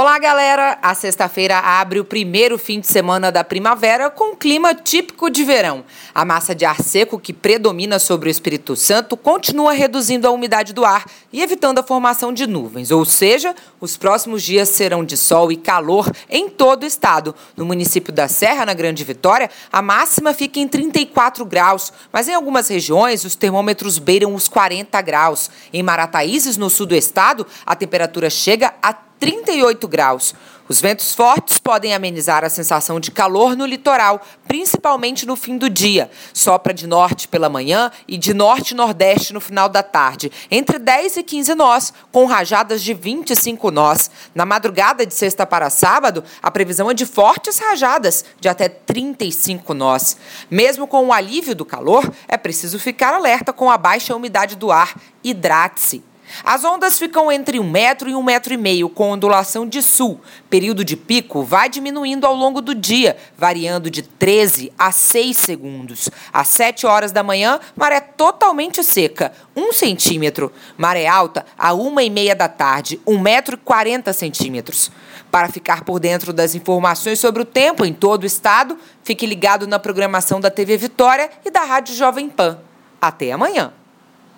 Olá, galera! A sexta-feira abre o primeiro fim de semana da primavera com clima típico de verão. A massa de ar seco que predomina sobre o Espírito Santo continua reduzindo a umidade do ar e evitando a formação de nuvens, ou seja, os próximos dias serão de sol e calor em todo o estado. No município da Serra, na Grande Vitória, a máxima fica em 34 graus, mas em algumas regiões os termômetros beiram os 40 graus. Em Marataízes, no sul do estado, a temperatura chega a 38 graus. Os ventos fortes podem amenizar a sensação de calor no litoral, principalmente no fim do dia. Sopra de norte pela manhã e de norte-nordeste no final da tarde, entre 10 e 15 nós, com rajadas de 25 nós. Na madrugada de sexta para sábado, a previsão é de fortes rajadas, de até 35 nós. Mesmo com o alívio do calor, é preciso ficar alerta com a baixa umidade do ar. Hidrate-se. As ondas ficam entre um metro e um metro e meio, com ondulação de sul. Período de pico vai diminuindo ao longo do dia, variando de 13 a 6 segundos. Às 7 horas da manhã, maré totalmente seca, 1 centímetro. Maré alta, a 1 e meia da tarde, 1 metro e 40 centímetros. Para ficar por dentro das informações sobre o tempo em todo o estado, fique ligado na programação da TV Vitória e da Rádio Jovem Pan. Até amanhã!